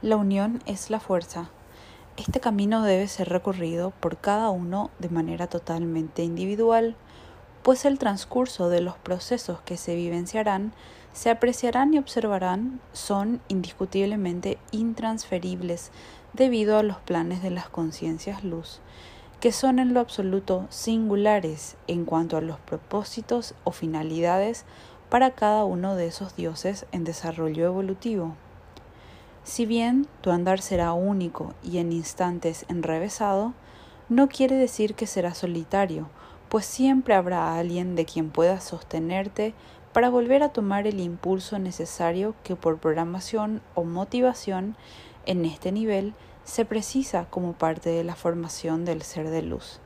La unión es la fuerza. Este camino debe ser recorrido por cada uno de manera totalmente individual, pues el transcurso de los procesos que se vivenciarán, se apreciarán y observarán son indiscutiblemente intransferibles debido a los planes de las conciencias luz, que son en lo absoluto singulares en cuanto a los propósitos o finalidades para cada uno de esos dioses en desarrollo evolutivo. Si bien tu andar será único y en instantes enrevesado, no quiere decir que será solitario, pues siempre habrá alguien de quien puedas sostenerte para volver a tomar el impulso necesario que por programación o motivación en este nivel se precisa como parte de la formación del ser de luz.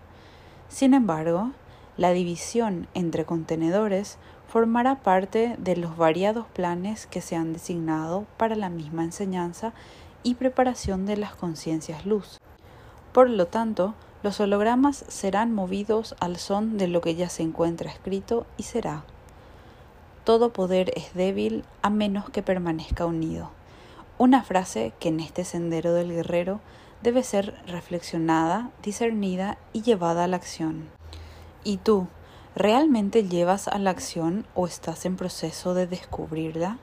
Sin embargo, la división entre contenedores formará parte de los variados planes que se han designado para la misma enseñanza y preparación de las conciencias luz. Por lo tanto, los hologramas serán movidos al son de lo que ya se encuentra escrito y será. Todo poder es débil a menos que permanezca unido. Una frase que en este sendero del guerrero debe ser reflexionada, discernida y llevada a la acción. ¿Y tú, ¿Realmente llevas a la acción o estás en proceso de descubrirla?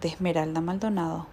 De Esmeralda Maldonado.